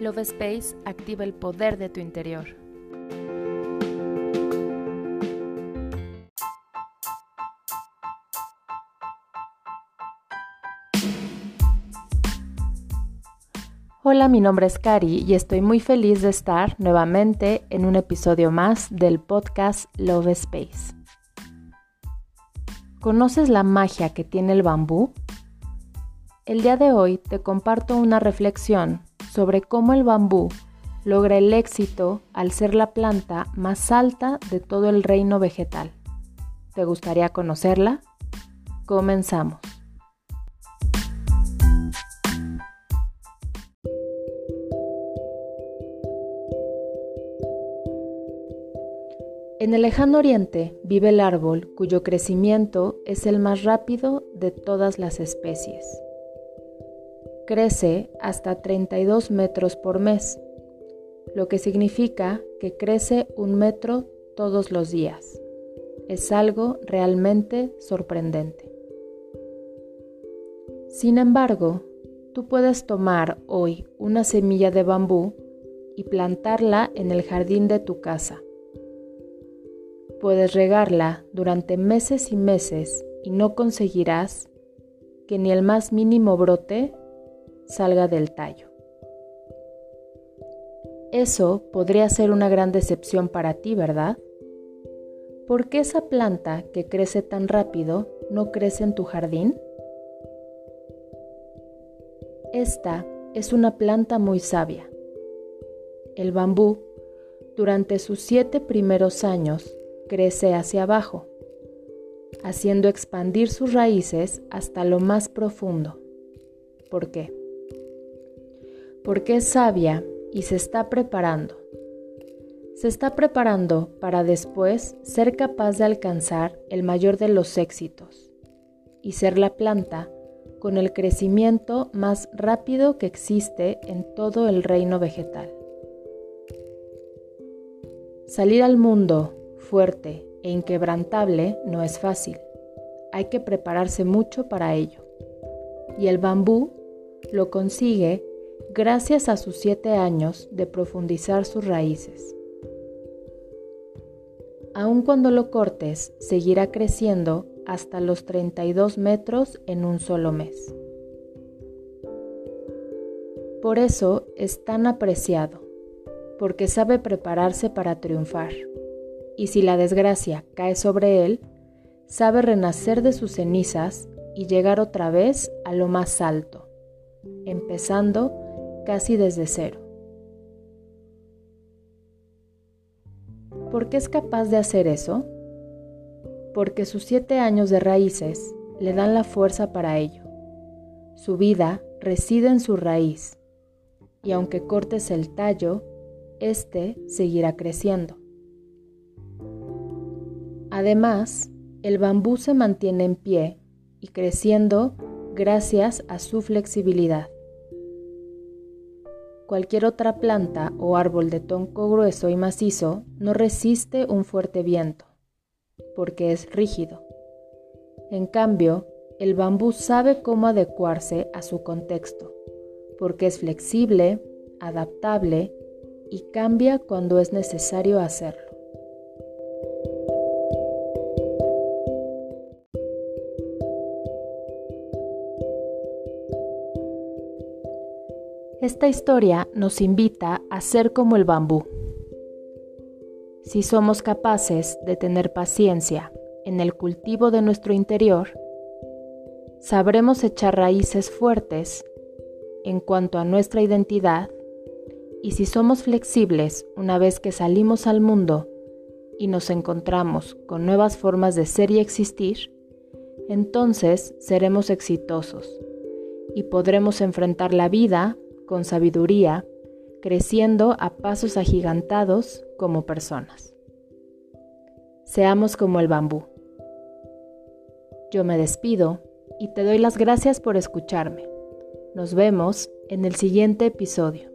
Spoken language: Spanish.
Love Space activa el poder de tu interior. Hola, mi nombre es Cari y estoy muy feliz de estar nuevamente en un episodio más del podcast Love Space. ¿Conoces la magia que tiene el bambú? El día de hoy te comparto una reflexión sobre cómo el bambú logra el éxito al ser la planta más alta de todo el reino vegetal. ¿Te gustaría conocerla? Comenzamos. En el lejano oriente vive el árbol cuyo crecimiento es el más rápido de todas las especies. Crece hasta 32 metros por mes, lo que significa que crece un metro todos los días. Es algo realmente sorprendente. Sin embargo, tú puedes tomar hoy una semilla de bambú y plantarla en el jardín de tu casa Puedes regarla durante meses y meses y no conseguirás que ni el más mínimo brote salga del tallo. Eso podría ser una gran decepción para ti, ¿verdad? ¿Por qué esa planta que crece tan rápido no crece en tu jardín? Esta es una planta muy sabia. El bambú, durante sus siete primeros años, crece hacia abajo, haciendo expandir sus raíces hasta lo más profundo. ¿Por qué? Porque es sabia y se está preparando. Se está preparando para después ser capaz de alcanzar el mayor de los éxitos y ser la planta con el crecimiento más rápido que existe en todo el reino vegetal. Salir al mundo fuerte e inquebrantable no es fácil. Hay que prepararse mucho para ello. Y el bambú lo consigue gracias a sus siete años de profundizar sus raíces. Aun cuando lo cortes, seguirá creciendo hasta los 32 metros en un solo mes. Por eso es tan apreciado, porque sabe prepararse para triunfar y si la desgracia cae sobre él, sabe renacer de sus cenizas y llegar otra vez a lo más alto, empezando casi desde cero. ¿Por qué es capaz de hacer eso? Porque sus siete años de raíces le dan la fuerza para ello. Su vida reside en su raíz, y aunque cortes el tallo, éste seguirá creciendo. Además, el bambú se mantiene en pie y creciendo gracias a su flexibilidad. Cualquier otra planta o árbol de tronco grueso y macizo no resiste un fuerte viento, porque es rígido. En cambio, el bambú sabe cómo adecuarse a su contexto, porque es flexible, adaptable y cambia cuando es necesario hacerlo. Esta historia nos invita a ser como el bambú. Si somos capaces de tener paciencia en el cultivo de nuestro interior, sabremos echar raíces fuertes en cuanto a nuestra identidad y si somos flexibles una vez que salimos al mundo y nos encontramos con nuevas formas de ser y existir, entonces seremos exitosos y podremos enfrentar la vida con sabiduría, creciendo a pasos agigantados como personas. Seamos como el bambú. Yo me despido y te doy las gracias por escucharme. Nos vemos en el siguiente episodio.